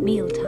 mealtime,